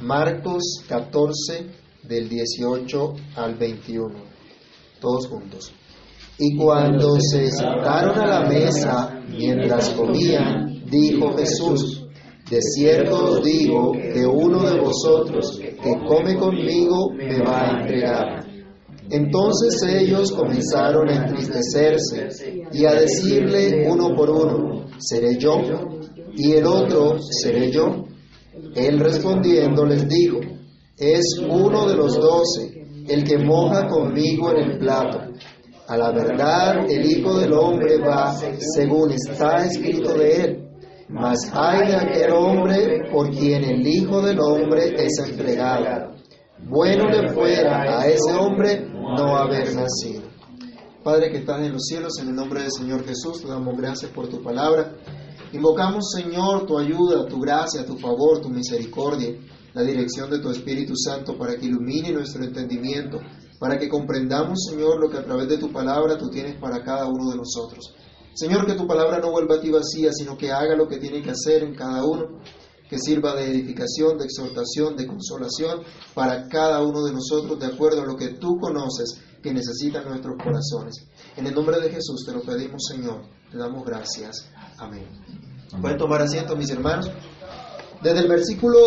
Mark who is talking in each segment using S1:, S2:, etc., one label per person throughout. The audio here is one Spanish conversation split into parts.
S1: Marcos 14 del 18 al 21. Todos juntos. Y cuando se sentaron a la mesa mientras comían, dijo Jesús, de cierto os digo que uno de vosotros que come conmigo me va a entregar. Entonces ellos comenzaron a entristecerse y a decirle uno por uno, ¿seré yo? Y el otro, ¿seré yo? Él respondiendo les dijo, es uno de los doce, el que moja conmigo en el plato. A la verdad, el Hijo del Hombre va según está escrito de él. Mas hay de aquel hombre por quien el Hijo del Hombre es entregado. Bueno le fuera a ese hombre no haber nacido. Padre que estás en los cielos, en el nombre del Señor Jesús, te damos gracias por tu palabra. Invocamos, Señor, tu ayuda, tu gracia, tu favor, tu misericordia, la dirección de tu Espíritu Santo para que ilumine nuestro entendimiento, para que comprendamos, Señor, lo que a través de tu palabra tú tienes para cada uno de nosotros. Señor, que tu palabra no vuelva a ti vacía, sino que haga lo que tiene que hacer en cada uno, que sirva de edificación, de exhortación, de consolación para cada uno de nosotros, de acuerdo a lo que tú conoces que necesitan nuestros corazones. En el nombre de Jesús te lo pedimos, Señor, te damos gracias. Amén. Pueden tomar asiento, mis hermanos. Desde el versículo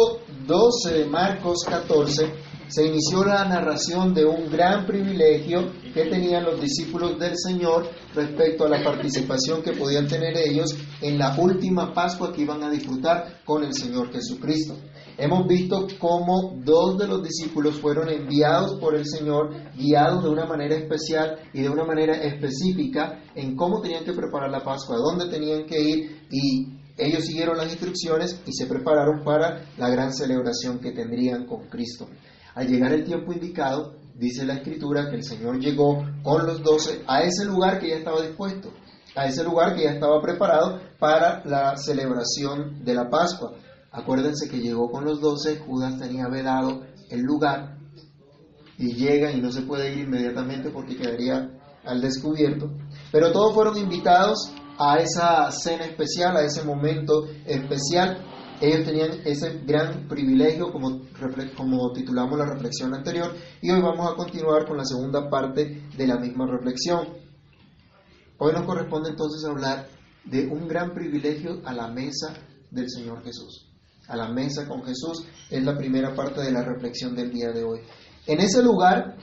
S1: 12 de Marcos 14 se inició la narración de un gran privilegio que tenían los discípulos del Señor respecto a la participación que podían tener ellos en la última Pascua que iban a disfrutar con el Señor Jesucristo. Hemos visto cómo dos de los discípulos fueron enviados por el Señor, guiados de una manera especial y de una manera específica en cómo tenían que preparar la Pascua, dónde tenían que ir y ellos siguieron las instrucciones y se prepararon para la gran celebración que tendrían con Cristo. Al llegar el tiempo indicado, dice la escritura que el Señor llegó con los doce a ese lugar que ya estaba dispuesto, a ese lugar que ya estaba preparado para la celebración de la Pascua. Acuérdense que llegó con los doce, Judas tenía vedado el lugar y llega y no se puede ir inmediatamente porque quedaría al descubierto. Pero todos fueron invitados a esa cena especial, a ese momento especial. Ellos tenían ese gran privilegio, como, como titulamos la reflexión anterior, y hoy vamos a continuar con la segunda parte de la misma reflexión. Hoy nos corresponde entonces hablar de un gran privilegio a la mesa del Señor Jesús. A la mesa con Jesús es la primera parte de la reflexión del día de hoy. En ese lugar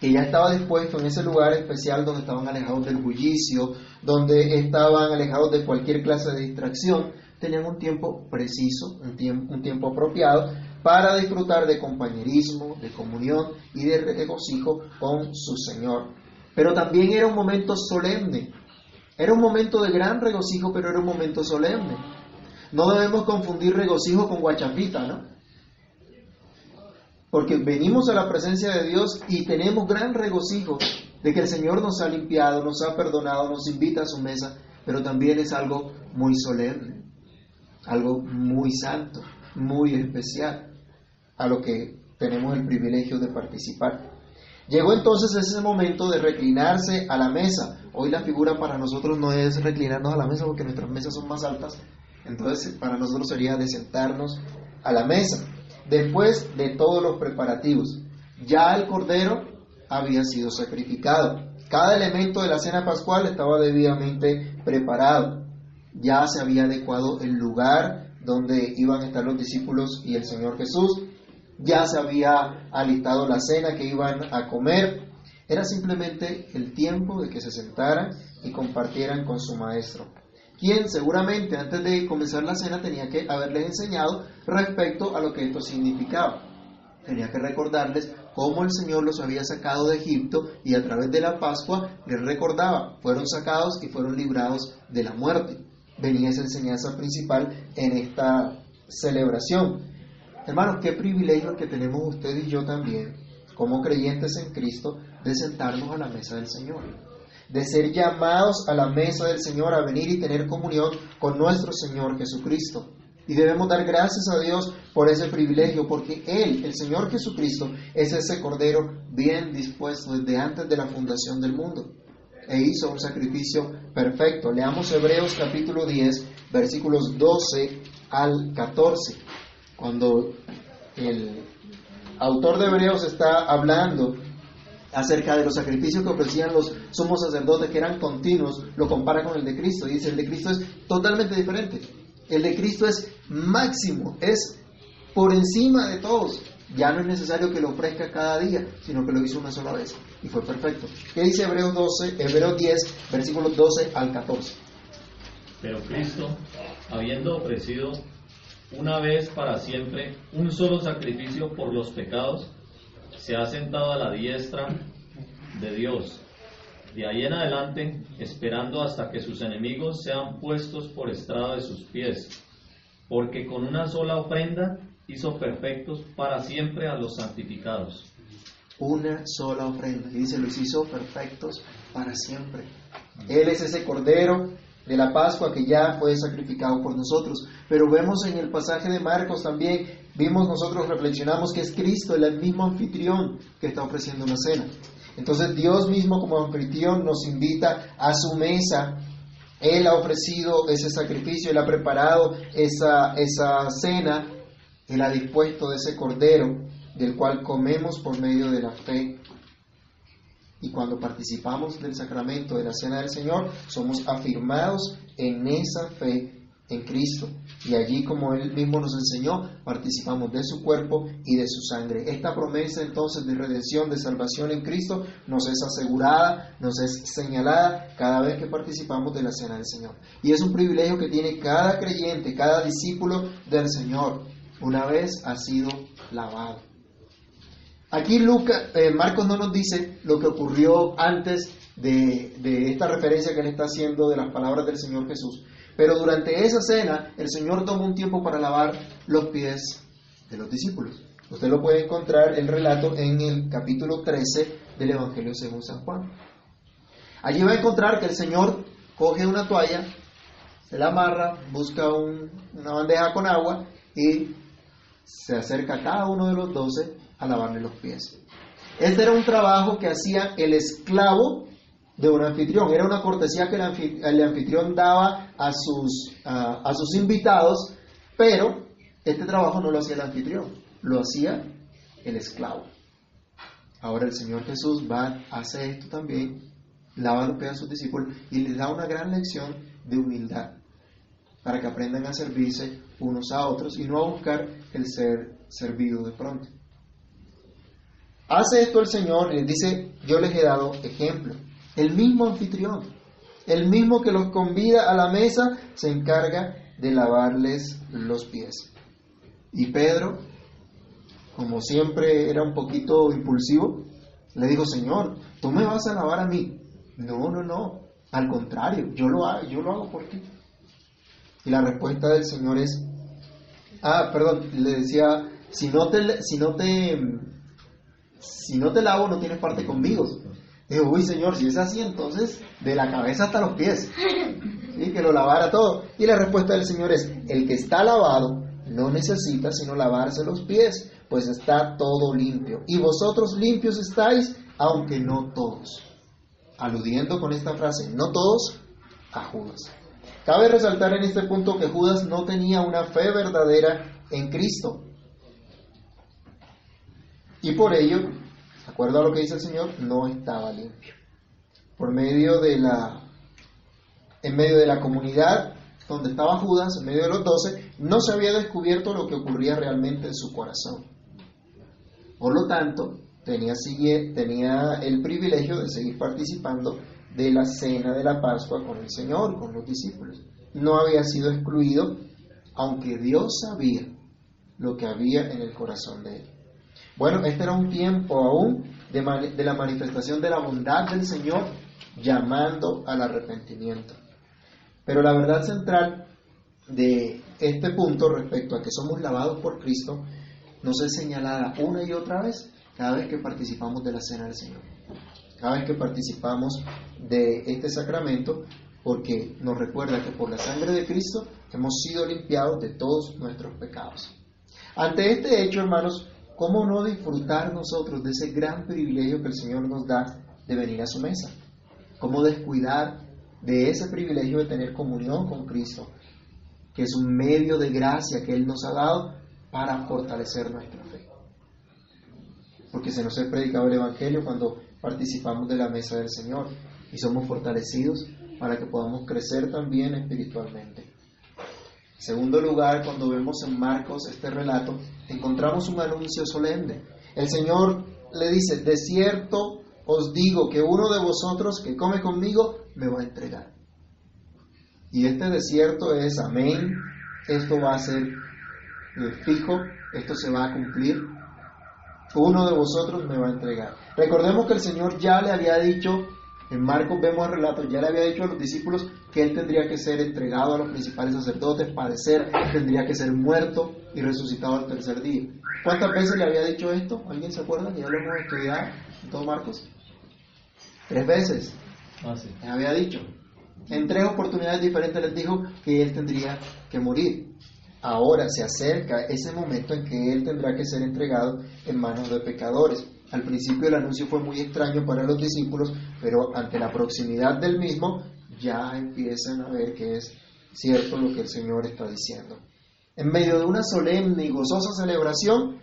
S1: que ya estaba dispuesto, en ese lugar especial donde estaban alejados del bullicio, donde estaban alejados de cualquier clase de distracción, tenían un tiempo preciso, un tiempo, un tiempo apropiado para disfrutar de compañerismo, de comunión y de regocijo con su Señor. Pero también era un momento solemne, era un momento de gran regocijo, pero era un momento solemne. No debemos confundir regocijo con guachapita, ¿no? Porque venimos a la presencia de Dios y tenemos gran regocijo de que el Señor nos ha limpiado, nos ha perdonado, nos invita a su mesa, pero también es algo muy solemne, algo muy santo, muy especial, a lo que tenemos el privilegio de participar. Llegó entonces ese momento de reclinarse a la mesa. Hoy la figura para nosotros no es reclinarnos a la mesa porque nuestras mesas son más altas, entonces para nosotros sería de sentarnos a la mesa. Después de todos los preparativos, ya el cordero había sido sacrificado. Cada elemento de la cena pascual estaba debidamente preparado. Ya se había adecuado el lugar donde iban a estar los discípulos y el Señor Jesús. Ya se había alistado la cena que iban a comer. Era simplemente el tiempo de que se sentaran y compartieran con su maestro quien seguramente antes de comenzar la cena tenía que haberles enseñado respecto a lo que esto significaba. Tenía que recordarles cómo el Señor los había sacado de Egipto y a través de la Pascua les recordaba, fueron sacados y fueron librados de la muerte. Venía esa enseñanza principal en esta celebración. Hermanos, qué privilegio que tenemos usted y yo también, como creyentes en Cristo, de sentarnos a la mesa del Señor de ser llamados a la mesa del Señor a venir y tener comunión con nuestro Señor Jesucristo. Y debemos dar gracias a Dios por ese privilegio, porque Él, el Señor Jesucristo, es ese Cordero bien dispuesto desde antes de la fundación del mundo. E hizo un sacrificio perfecto. Leamos Hebreos capítulo 10, versículos 12 al 14, cuando el autor de Hebreos está hablando acerca de los sacrificios que ofrecían los sumos sacerdotes que eran continuos, lo compara con el de Cristo y dice, el de Cristo es totalmente diferente. El de Cristo es máximo, es por encima de todos. Ya no es necesario que lo ofrezca cada día, sino que lo hizo una sola vez y fue perfecto. ¿Qué dice Hebreos 12, Hebreos 10, versículos 12 al 14?
S2: Pero Cristo, habiendo ofrecido una vez para siempre un solo sacrificio por los pecados, se ha sentado a la diestra de Dios. De ahí en adelante, esperando hasta que sus enemigos sean puestos por estrado de sus pies, porque con una sola ofrenda hizo perfectos para siempre a los santificados.
S1: Una sola ofrenda. Y dice, los hizo perfectos para siempre. Él es ese cordero de la Pascua que ya fue sacrificado por nosotros. Pero vemos en el pasaje de Marcos también, vimos nosotros, reflexionamos que es Cristo, el mismo anfitrión que está ofreciendo una cena. Entonces Dios mismo como anfitrión nos invita a su mesa. Él ha ofrecido ese sacrificio, Él ha preparado esa, esa cena, Él ha dispuesto de ese cordero del cual comemos por medio de la fe y cuando participamos del sacramento de la Cena del Señor, somos afirmados en esa fe en Cristo. Y allí, como Él mismo nos enseñó, participamos de su cuerpo y de su sangre. Esta promesa entonces de redención, de salvación en Cristo, nos es asegurada, nos es señalada cada vez que participamos de la Cena del Señor. Y es un privilegio que tiene cada creyente, cada discípulo del Señor, una vez ha sido lavado. Aquí Lucas, eh, Marcos no nos dice lo que ocurrió antes de, de esta referencia que él está haciendo de las palabras del Señor Jesús. Pero durante esa cena, el Señor tomó un tiempo para lavar los pies de los discípulos. Usted lo puede encontrar el relato en el capítulo 13 del Evangelio según San Juan. Allí va a encontrar que el Señor coge una toalla, se la amarra, busca una bandeja con agua y se acerca a cada uno de los doce a lavarle los pies. Este era un trabajo que hacía el esclavo de un anfitrión. Era una cortesía que el anfitrión daba a sus, a, sus invitados, pero este trabajo no lo hacía el anfitrión, lo hacía el esclavo. Ahora el Señor Jesús va, hace esto también, lava los pies a sus discípulos y les da una gran lección de humildad para que aprendan a servirse unos a otros y no a buscar el ser servido de pronto. Hace esto el Señor y les dice, yo les he dado ejemplo. El mismo anfitrión, el mismo que los convida a la mesa, se encarga de lavarles los pies. Y Pedro, como siempre era un poquito impulsivo, le dijo, Señor, tú me vas a lavar a mí. No, no, no. Al contrario, yo lo hago, yo lo hago por ti. Y la respuesta del Señor es, ah, perdón, le decía, si no te, si no te si no te lavo no tienes parte conmigo. Digo, uy Señor, si es así, entonces de la cabeza hasta los pies. y Que lo lavara todo. Y la respuesta del Señor es, el que está lavado no necesita sino lavarse los pies, pues está todo limpio. Y vosotros limpios estáis, aunque no todos. Aludiendo con esta frase, no todos, a Judas. Cabe resaltar en este punto que Judas no tenía una fe verdadera en Cristo. Y por ello, acuerdo a lo que dice el Señor, no estaba limpio. Por medio de la, en medio de la comunidad donde estaba Judas, en medio de los doce, no se había descubierto lo que ocurría realmente en su corazón. Por lo tanto, tenía, tenía el privilegio de seguir participando de la cena de la Pascua con el Señor, con los discípulos. No había sido excluido, aunque Dios sabía lo que había en el corazón de él. Bueno, este era un tiempo aún de, la manifestación de la bondad del Señor llamando al arrepentimiento. Pero la verdad central de este punto respecto a que somos lavados por Cristo nos es señalada una y otra vez cada vez que participamos de la cena del Señor. Cada vez que participamos de este sacramento, porque nos recuerda que por la sangre de Cristo hemos sido limpiados de todos nuestros pecados. Ante este hecho, hermanos, ¿cómo no disfrutar nosotros de ese gran privilegio que el Señor nos da de venir a su mesa? ¿Cómo descuidar de ese privilegio de tener comunión con Cristo, que es un medio de gracia que Él nos ha dado para fortalecer nuestra fe? porque se nos ha predicado el Evangelio cuando participamos de la mesa del Señor y somos fortalecidos para que podamos crecer también espiritualmente. En segundo lugar, cuando vemos en Marcos este relato, encontramos un anuncio solemne. El Señor le dice, de cierto os digo que uno de vosotros que come conmigo me va a entregar. Y este desierto es amén, esto va a ser fijo, esto se va a cumplir. Uno de vosotros me va a entregar. Recordemos que el Señor ya le había dicho, en Marcos vemos el relato, ya le había dicho a los discípulos que él tendría que ser entregado a los principales sacerdotes, padecer, tendría que ser muerto y resucitado al tercer día. ¿Cuántas veces le había dicho esto? ¿Alguien se acuerda? Que ya lo hemos estudiado en todo Marcos. Tres veces. Ah, Les había dicho. En tres oportunidades diferentes les dijo que él tendría que morir. Ahora se acerca ese momento en que él tendrá que ser entregado en manos de pecadores. Al principio el anuncio fue muy extraño para los discípulos, pero ante la proximidad del mismo ya empiezan a ver que es cierto lo que el Señor está diciendo. En medio de una solemne y gozosa celebración,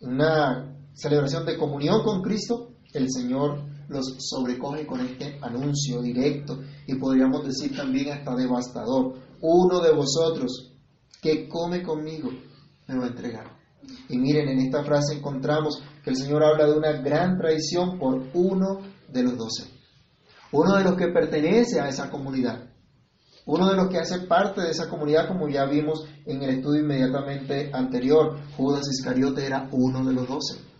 S1: una celebración de comunión con Cristo, el Señor los sobrecoge con este anuncio directo y podríamos decir también hasta devastador. Uno de vosotros que come conmigo me va a entregar. Y miren, en esta frase encontramos que el Señor habla de una gran traición por uno de los doce. Uno de los que pertenece a esa comunidad. Uno de los que hace parte de esa comunidad, como ya vimos en el estudio inmediatamente anterior, Judas Iscariote era uno de los doce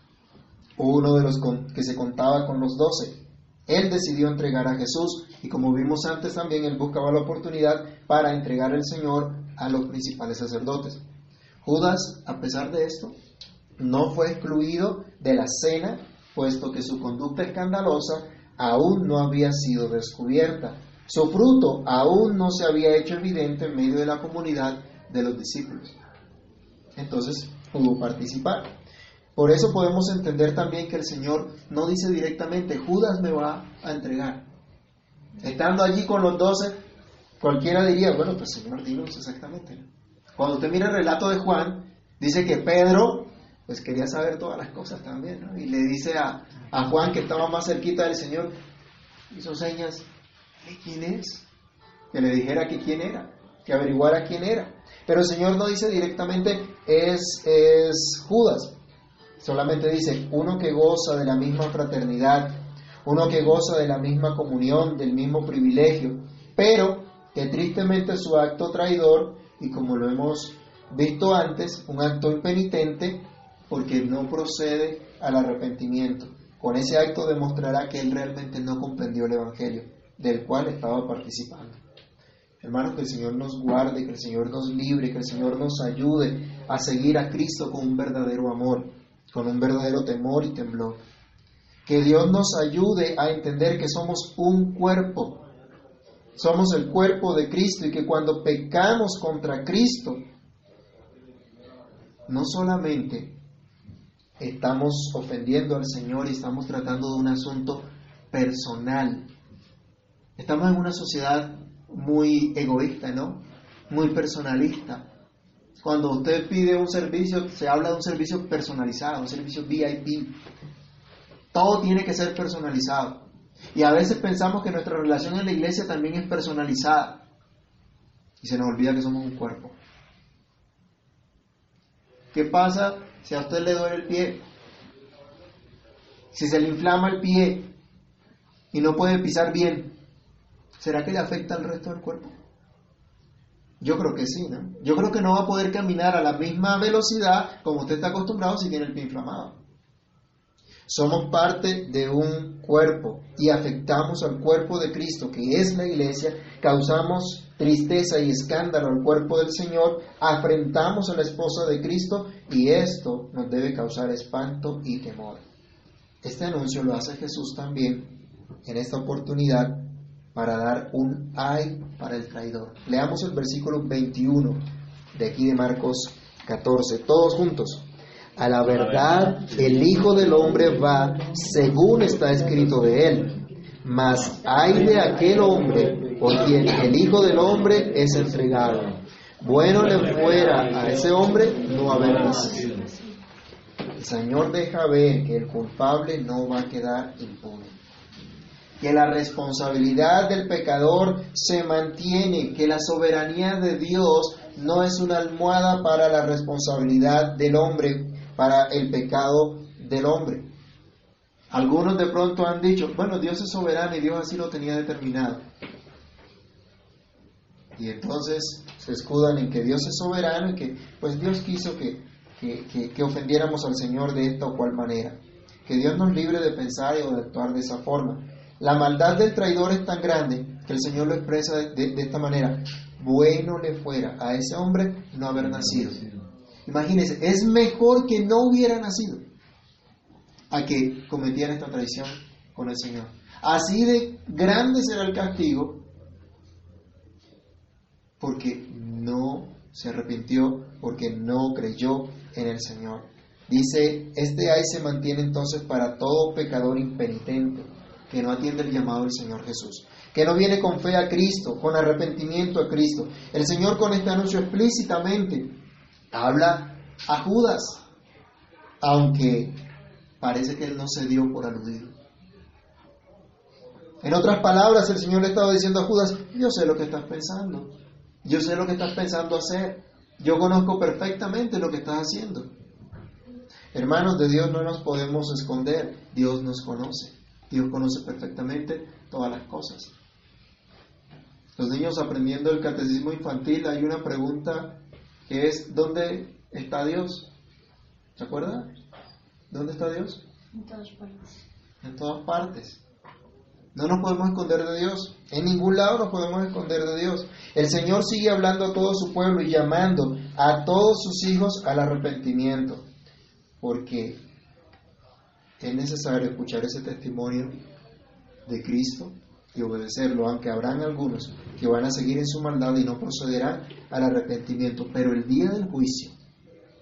S1: uno de los que se contaba con los doce. Él decidió entregar a Jesús y como vimos antes también, él buscaba la oportunidad para entregar al Señor a los principales sacerdotes. Judas, a pesar de esto, no fue excluido de la cena, puesto que su conducta escandalosa aún no había sido descubierta. Su fruto aún no se había hecho evidente en medio de la comunidad de los discípulos. Entonces pudo participar. Por eso podemos entender también que el Señor no dice directamente, Judas me va a entregar. Estando allí con los doce, cualquiera diría, bueno, pues Señor, dinos exactamente. Cuando usted mira el relato de Juan, dice que Pedro, pues quería saber todas las cosas también, ¿no? Y le dice a, a Juan, que estaba más cerquita del Señor, hizo señas, ¿de quién es? Que le dijera que quién era, que averiguara quién era. Pero el Señor no dice directamente, es, es Judas. Solamente dice, uno que goza de la misma fraternidad, uno que goza de la misma comunión, del mismo privilegio, pero que tristemente su acto traidor, y como lo hemos visto antes, un acto impenitente, porque no procede al arrepentimiento. Con ese acto demostrará que él realmente no comprendió el Evangelio, del cual estaba participando. Hermanos, que el Señor nos guarde, que el Señor nos libre, que el Señor nos ayude a seguir a Cristo con un verdadero amor con un verdadero temor y temblor. Que Dios nos ayude a entender que somos un cuerpo, somos el cuerpo de Cristo y que cuando pecamos contra Cristo, no solamente estamos ofendiendo al Señor y estamos tratando de un asunto personal. Estamos en una sociedad muy egoísta, ¿no? Muy personalista. Cuando usted pide un servicio, se habla de un servicio personalizado, un servicio VIP. Todo tiene que ser personalizado. Y a veces pensamos que nuestra relación en la iglesia también es personalizada. Y se nos olvida que somos un cuerpo. ¿Qué pasa si a usted le duele el pie? Si se le inflama el pie y no puede pisar bien, ¿será que le afecta al resto del cuerpo? Yo creo que sí, ¿no? Yo creo que no va a poder caminar a la misma velocidad como usted está acostumbrado si tiene el pie inflamado. Somos parte de un cuerpo y afectamos al cuerpo de Cristo, que es la iglesia, causamos tristeza y escándalo al cuerpo del Señor, afrentamos a la esposa de Cristo y esto nos debe causar espanto y temor. Este anuncio lo hace Jesús también en esta oportunidad para dar un ay para el traidor. Leamos el versículo 21 de aquí de Marcos 14, todos juntos. A la verdad, el Hijo del Hombre va según está escrito de él, mas hay de aquel hombre por quien el Hijo del Hombre es entregado. Bueno le fuera a ese hombre no haber nacido. El Señor deja ver que el culpable no va a quedar impune. Que la responsabilidad del pecador se mantiene, que la soberanía de Dios no es una almohada para la responsabilidad del hombre, para el pecado del hombre. Algunos de pronto han dicho, bueno, Dios es soberano y Dios así lo tenía determinado. Y entonces se escudan en que Dios es soberano y que pues Dios quiso que, que, ofendiéramos al Señor de esta o cual manera. Que Dios nos libre de pensar o de actuar de esa forma. La maldad del traidor es tan grande que el Señor lo expresa de, esta manera. Bueno le fuera a ese hombre no haber nacido. Imagínense, es mejor que no hubiera nacido a que cometiera esta traición con el Señor. Así de grande será el castigo porque no se arrepintió, porque no creyó en el Señor. Dice, este ay se mantiene entonces para todo pecador impenitente que no atiende el llamado del Señor Jesús, que no viene con fe a Cristo, con arrepentimiento a Cristo. El Señor con este anuncio explícitamente habla a Judas, aunque parece que él no se dio por aludido. En otras palabras, el Señor le estaba diciendo a Judas, yo sé lo que estás pensando, yo sé lo que estás pensando hacer. Yo conozco perfectamente lo que estás haciendo. Hermanos, de Dios no nos podemos esconder. Dios nos conoce. Dios conoce perfectamente todas las cosas. Los niños aprendiendo el catecismo infantil hay una pregunta que es ¿dónde está Dios? ¿Se acuerda? ¿Dónde está Dios?
S3: En todas partes.
S1: En todas partes. No nos podemos esconder de Dios. En ningún lado nos podemos esconder de Dios. El Señor sigue hablando a todo su pueblo y llamando a todos sus hijos al arrepentimiento. Porque es necesario escuchar ese testimonio de Cristo y obedecerlo, aunque habrán algunos que van a seguir en su maldad y no procederán al arrepentimiento. Pero el día del juicio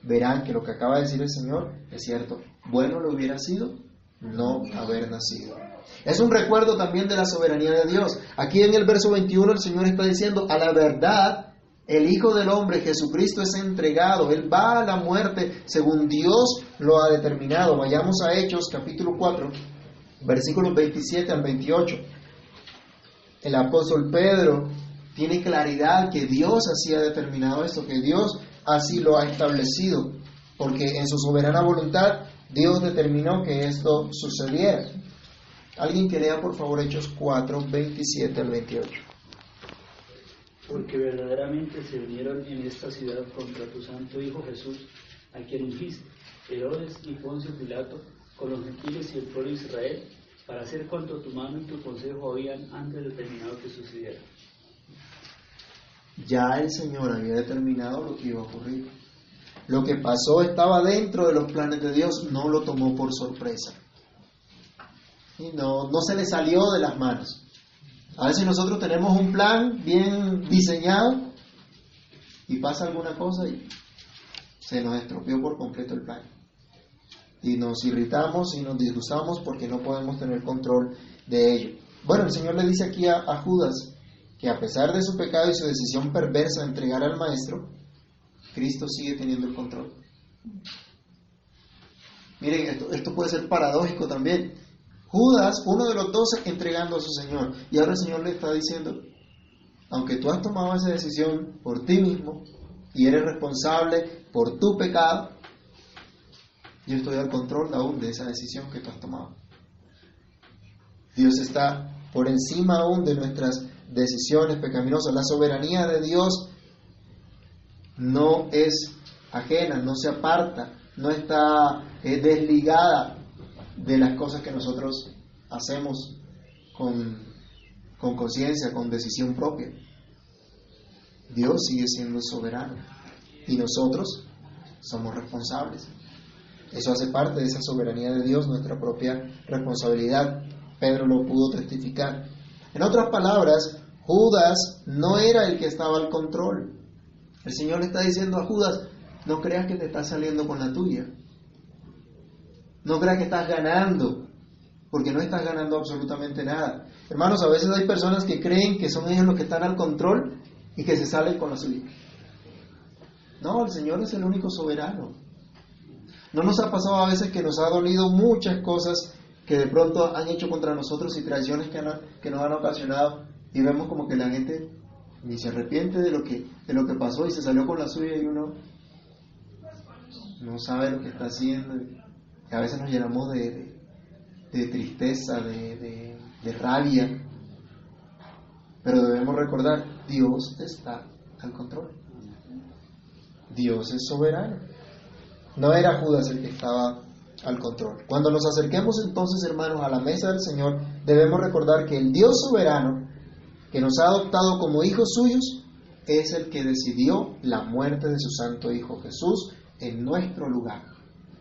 S1: verán que lo que acaba de decir el Señor es cierto. Bueno le hubiera sido no haber nacido. Es un recuerdo también de la soberanía de Dios. Aquí en el verso 21 el Señor está diciendo, a la verdad, el Hijo del Hombre, Jesucristo, es entregado. Él va a la muerte según Dios lo ha determinado. Vayamos a Hechos capítulo 4, versículos 27 al 28. El apóstol Pedro tiene claridad que Dios así ha determinado esto, que Dios así lo ha establecido, porque en su soberana voluntad Dios determinó que esto sucediera. Alguien que lea por favor Hechos 4, 27 al 28.
S4: Porque verdaderamente se unieron en esta ciudad contra tu santo Hijo Jesús, a quien ungiste, Herodes y Poncio Pilato, con los gentiles y el pueblo de Israel, para hacer cuanto tu mano y tu consejo habían antes determinado que sucediera.
S1: Ya el Señor había determinado lo que iba a ocurrir. Lo que pasó estaba dentro de los planes de Dios, no lo tomó por sorpresa y no, no se le salió de las manos. A veces nosotros tenemos un plan bien diseñado y pasa alguna cosa y se nos estropeó por completo el plan. Y nos irritamos y nos disgustamos porque no podemos tener control de ello. Bueno, el Señor le dice aquí a, Judas que a pesar de su pecado y su decisión perversa de entregar al Maestro, Cristo sigue teniendo el control. Miren, esto, esto puede ser paradójico también. Judas, uno de los doce, entregando a su Señor. Y ahora el Señor le está diciendo, aunque tú has tomado esa decisión por ti mismo y eres responsable por tu pecado, yo estoy al control aún de esa decisión que tú has tomado. Dios está por encima aún de nuestras decisiones pecaminosas. La soberanía de Dios no es ajena, no se aparta, no está eh, desligada de las cosas que nosotros hacemos con conciencia, con, decisión propia. Dios sigue siendo soberano y nosotros somos responsables. Eso hace parte de esa soberanía de Dios, nuestra propia responsabilidad. Pedro lo pudo testificar. En otras palabras, Judas no era el que estaba al control. El Señor le está diciendo a Judas, no creas que te estás saliendo con la tuya. No creas que estás ganando, porque no estás ganando absolutamente nada. Hermanos, a veces hay personas que creen que son ellos los que están al control y que se salen con la suya. No, el Señor es el único soberano. ¿No nos ha pasado a veces que nos ha dolido muchas cosas que de pronto han hecho contra nosotros y traiciones que, nos han ocasionado y vemos como que la gente ni se arrepiente de lo que, de lo que pasó y se salió con la suya y uno no sabe lo que está haciendo y a veces nos llenamos de, tristeza, de rabia, pero debemos recordar, Dios está al control. Dios es soberano. No era Judas el que estaba al control. Cuando nos acerquemos entonces, hermanos, a la mesa del Señor, debemos recordar que el Dios soberano, que nos ha adoptado como hijos suyos, es el que decidió la muerte de su Santo Hijo Jesús en nuestro lugar,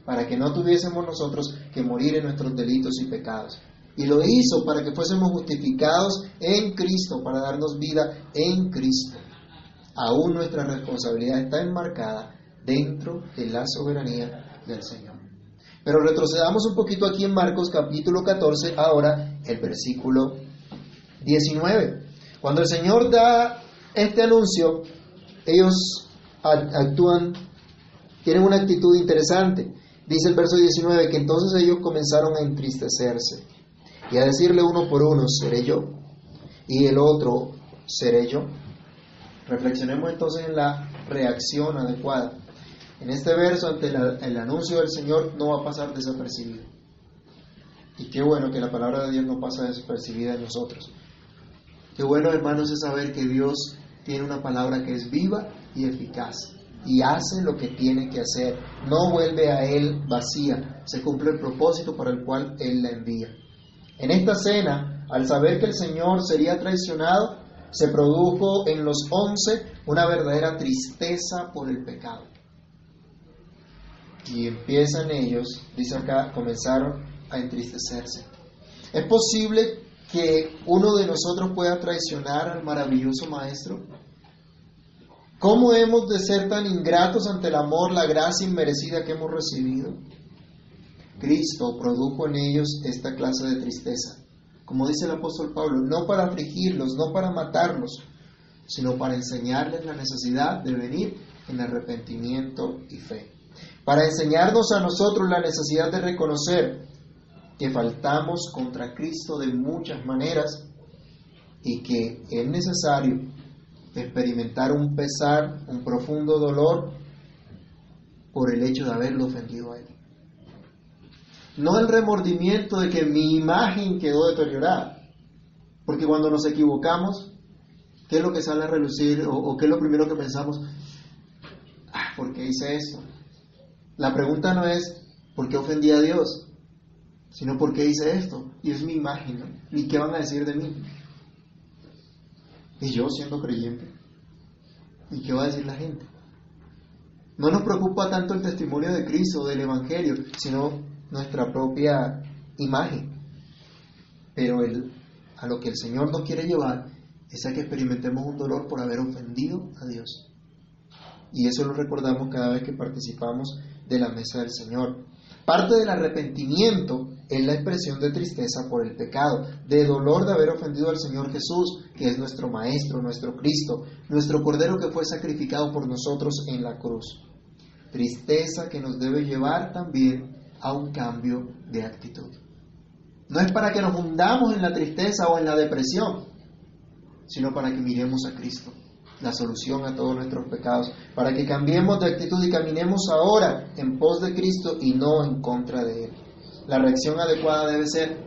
S1: para que no tuviésemos nosotros que morir en nuestros delitos y pecados. Y lo hizo para que fuésemos justificados en Cristo, para darnos vida en Cristo. Aún nuestra responsabilidad está enmarcada dentro de la soberanía del Señor. Pero retrocedamos un poquito aquí en Marcos capítulo 14, ahora el versículo 19. Cuando el Señor da este anuncio, ellos actúan, tienen una actitud interesante. Dice el verso 19 que entonces ellos comenzaron a entristecerse y a decirle uno por uno, seré yo, y el otro, seré yo. Reflexionemos entonces en la reacción adecuada. En este verso, ante el anuncio del Señor, no va a pasar desapercibido. Y qué bueno que la palabra de Dios no pasa desapercibida en nosotros. Qué bueno, hermanos, es saber que Dios tiene una palabra que es viva y eficaz y hace lo que tiene que hacer. No vuelve a Él vacía. Se cumple el propósito para el cual Él la envía. En esta cena, al saber que el Señor sería traicionado, se produjo en los once una verdadera tristeza por el pecado. Y empiezan ellos, dice acá, comenzaron a entristecerse. ¿Es posible que uno de nosotros pueda traicionar al maravilloso Maestro? ¿Cómo hemos de ser tan ingratos ante el amor, la gracia inmerecida que hemos recibido? Cristo produjo en ellos esta clase de tristeza, como dice el apóstol Pablo, no para afligirlos, no para matarlos, sino para enseñarles la necesidad de venir en arrepentimiento y fe. Para enseñarnos a nosotros la necesidad de reconocer que faltamos contra Cristo de muchas maneras y que es necesario experimentar un pesar, un profundo dolor por el hecho de haberlo ofendido a Él no el remordimiento de que mi imagen quedó deteriorada. Porque cuando nos equivocamos, ¿qué es lo que sale a relucir o, qué es lo primero que pensamos? Ah, ¿por qué hice esto? La pregunta no es ¿por qué ofendí a Dios? Sino ¿por qué hice esto? Y es mi imagen, ¿Y qué van a decir de mí? Y yo siendo creyente. ¿Y qué va a decir la gente? No nos preocupa tanto el testimonio de Cristo, del Evangelio, sino nuestra propia imagen. Pero el, a lo que el Señor nos quiere llevar es a que experimentemos un dolor por haber ofendido a Dios. Y eso lo recordamos cada vez que participamos de la mesa del Señor. Parte del arrepentimiento es la expresión de tristeza por el pecado, de dolor de haber ofendido al Señor Jesús, que es nuestro Maestro, nuestro Cristo, nuestro Cordero que fue sacrificado por nosotros en la cruz. Tristeza que nos debe llevar también a un cambio de actitud. No es para que nos hundamos en la tristeza o en la depresión, sino para que miremos a Cristo, la solución a todos nuestros pecados, para que cambiemos de actitud y caminemos ahora en pos de Cristo y no en contra de Él. La reacción adecuada debe ser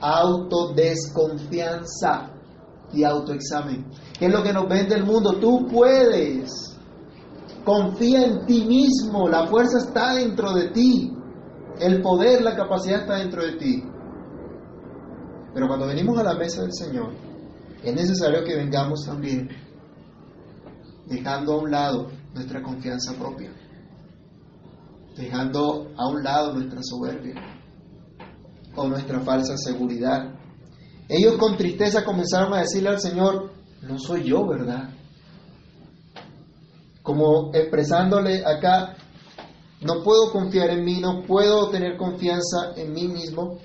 S1: autodesconfianza y autoexamen. ¿Qué es lo que nos vende el mundo? Tú puedes. Confía en ti mismo, la fuerza está dentro de ti. El poder, la capacidad está dentro de ti. Pero cuando venimos a la mesa del Señor, es necesario que vengamos también dejando a un lado nuestra confianza propia, dejando a un lado nuestra soberbia o nuestra falsa seguridad. Ellos con tristeza comenzaron a decirle al Señor, no soy yo, ¿verdad? Como expresándole acá, no puedo confiar en mí, no puedo tener confianza en mí mismo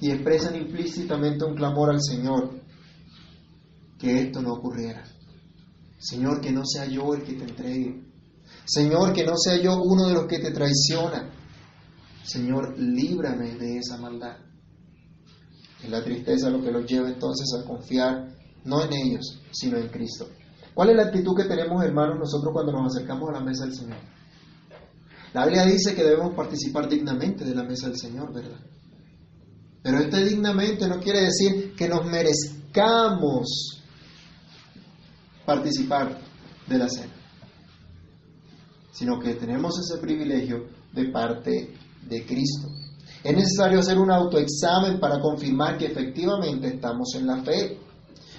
S1: y expresan implícitamente un clamor al Señor que esto no ocurriera. Señor, que no sea yo el que te entregue. Señor, que no sea yo uno de los que te traiciona. Señor, líbrame de esa maldad. Es la tristeza lo que los lleva entonces a confiar no en ellos, sino en Cristo. ¿Cuál es la actitud que tenemos, hermanos, nosotros cuando nos acercamos a la mesa del Señor? La Biblia dice que debemos participar dignamente de la mesa del Señor, ¿verdad? Pero este dignamente no quiere decir que nos merezcamos participar de la cena, sino que tenemos ese privilegio de parte de Cristo. Es necesario hacer un autoexamen para confirmar que efectivamente estamos en la fe,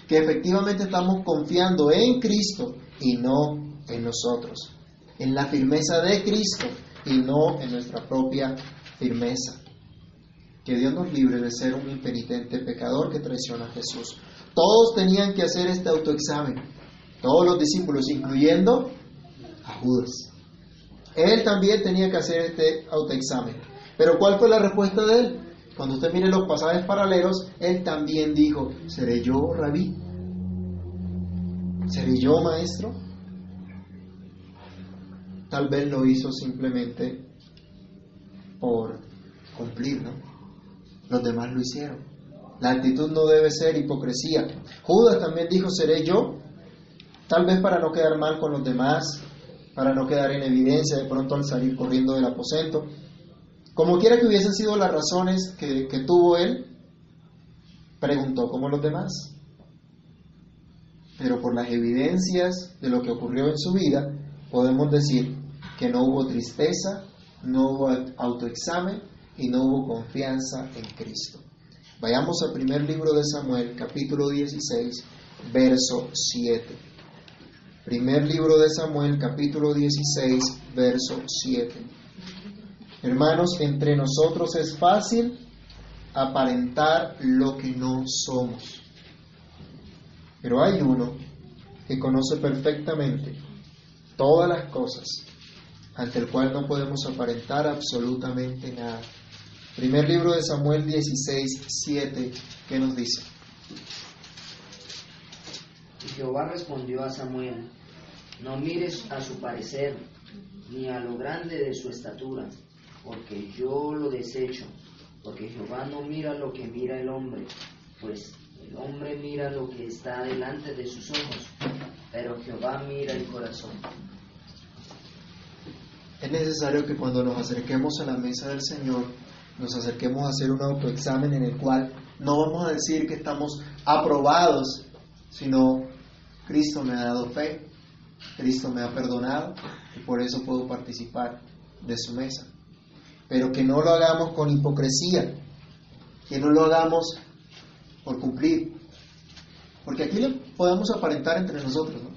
S1: que efectivamente estamos confiando en Cristo y no en nosotros, en la firmeza de Cristo y no en nuestra propia firmeza. Que Dios nos libre de ser un impenitente pecador que traiciona a Jesús. Todos tenían que hacer este autoexamen, todos los discípulos, incluyendo a Judas. Él también tenía que hacer este autoexamen. Pero ¿cuál fue la respuesta de él? Cuando usted mire los pasajes paralelos, él también dijo, ¿seré yo rabí? ¿Seré yo maestro? Tal vez lo hizo simplemente por cumplir, ¿no? Los demás lo hicieron. La actitud no debe ser hipocresía. Judas también dijo, ¿seré yo? Tal vez para no quedar mal con los demás, para no quedar en evidencia de pronto al salir corriendo del aposento. Como quiera que hubiesen sido las razones que, que tuvo él, preguntó como los demás. Pero por las evidencias de lo que ocurrió en su vida, podemos decir que no hubo tristeza, no hubo autoexamen y no hubo confianza en Cristo. Vayamos al primer libro de Samuel, capítulo 16, verso 7. Primer libro de Samuel, capítulo 16, verso 7. Hermanos, entre nosotros es fácil aparentar lo que no somos. Pero hay uno que conoce perfectamente todas las cosas, ante el cual no podemos aparentar absolutamente nada. Primer libro de Samuel 16, 7, ¿qué nos dice?
S3: Jehová respondió a Samuel, no mires a su parecer, ni a lo grande de su estatura, porque yo lo desecho, porque Jehová no mira lo que mira el hombre, pues el hombre mira lo que está delante de sus ojos, pero Jehová mira el corazón.
S1: Es necesario que cuando nos acerquemos a la mesa del Señor, nos acerquemos a hacer un autoexamen en el cual no vamos a decir que estamos aprobados, sino Cristo me ha dado fe, Cristo me ha perdonado y por eso puedo participar de su mesa. Pero que no lo hagamos con hipocresía, que no lo hagamos por cumplir. Porque aquí le podemos aparentar entre nosotros, ¿no?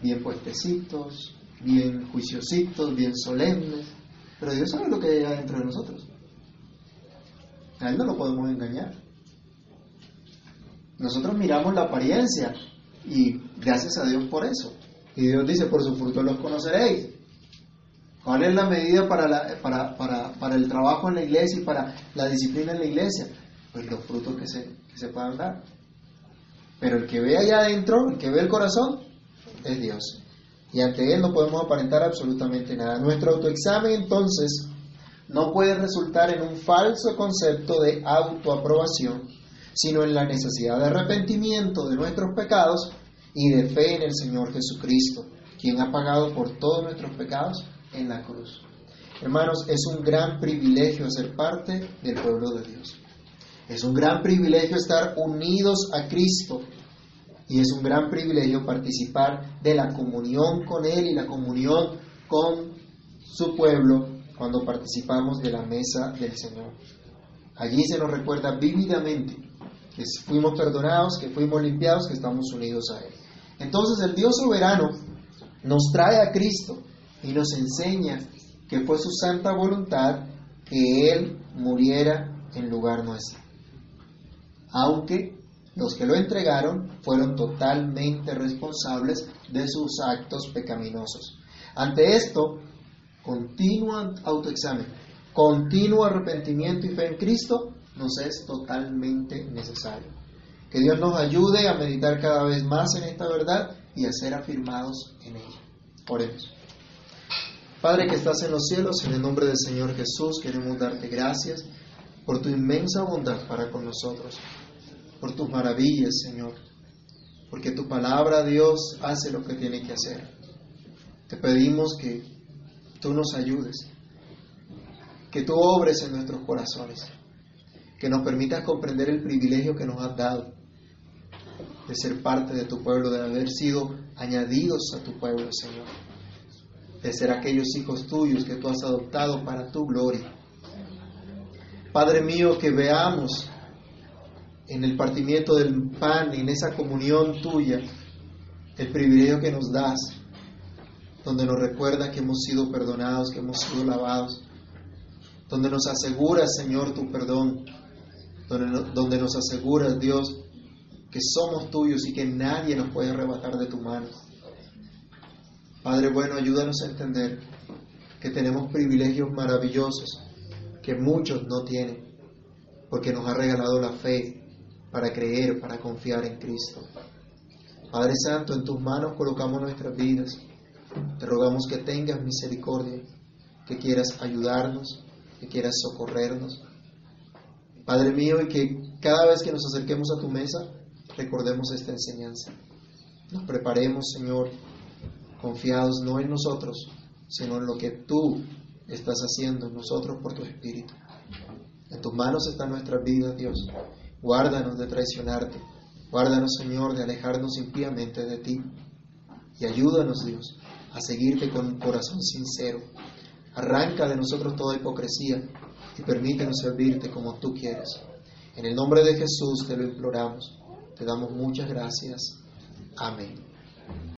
S1: Bien puestecitos, bien juiciositos, bien solemnes, pero Dios sabe lo que hay dentro de nosotros. A Él no lo podemos engañar. Nosotros miramos la apariencia y gracias a Dios por eso. Y Dios dice, por su fruto los conoceréis. ¿Cuál es la medida para, la, para, para, para, el trabajo en la iglesia y para la disciplina en la iglesia? Pues los frutos que se, que se puedan dar. Pero el que ve allá adentro, el que ve el corazón, es Dios. Y ante Él no podemos aparentar absolutamente nada. Nuestro autoexamen entonces no puede resultar en un falso concepto de autoaprobación, sino en la necesidad de arrepentimiento de nuestros pecados y de fe en el Señor Jesucristo, quien ha pagado por todos nuestros pecados en la cruz. Hermanos, es un gran privilegio ser parte del pueblo de Dios. Es un gran privilegio estar unidos a Cristo y es un gran privilegio participar de la comunión con Él y la comunión con su pueblo cuando participamos de la mesa del Señor. Allí se nos recuerda vívidamente que fuimos perdonados, que fuimos limpiados, que estamos unidos a Él. Entonces el Dios soberano nos trae a Cristo y nos enseña que fue su santa voluntad que Él muriera en lugar nuestro. Aunque los que lo entregaron fueron totalmente responsables de sus actos pecaminosos. Ante esto, continuo autoexamen, continuo arrepentimiento y fe en Cristo nos es totalmente necesario. Que Dios nos ayude a meditar cada vez más en esta verdad y a ser afirmados en ella. Oremos. Padre que estás en los cielos, en el nombre del Señor Jesús queremos darte gracias por tu inmensa bondad para con nosotros, por tus maravillas, Señor, porque tu palabra, Dios, hace lo que tiene que hacer. Te pedimos que tú nos ayudes, que tú obres en nuestros corazones, que nos permitas comprender el privilegio que nos has dado de ser parte de tu pueblo, de haber sido añadidos a tu pueblo, Señor de ser aquellos hijos tuyos que tú has adoptado para tu gloria. Padre mío, que veamos en el partimiento del pan, en esa comunión tuya, el privilegio que nos das, donde nos recuerda que hemos sido perdonados, que hemos sido lavados, donde nos aseguras, Señor, tu perdón, donde, donde nos aseguras, Dios, que somos tuyos y que nadie nos puede arrebatar de tu mano. Padre bueno, ayúdanos a entender que tenemos privilegios maravillosos que muchos no tienen, porque nos ha regalado la fe para creer, para confiar en Cristo. Padre Santo, en tus manos colocamos nuestras vidas. Te rogamos que tengas misericordia, que quieras ayudarnos, que quieras socorrernos. Padre mío, y que cada vez que nos acerquemos a tu mesa, recordemos esta enseñanza. Nos preparemos, Señor, confiados no en nosotros, sino en lo que tú estás haciendo en nosotros por tu Espíritu. En tus manos está nuestra vida, Dios. Guárdanos de traicionarte. Guárdanos, Señor, de alejarnos impíamente de ti. Y ayúdanos, Dios, a seguirte con un corazón sincero. Arranca de nosotros toda hipocresía y permítenos servirte como tú quieres. En el nombre de Jesús te lo imploramos. Te damos muchas gracias. Amén.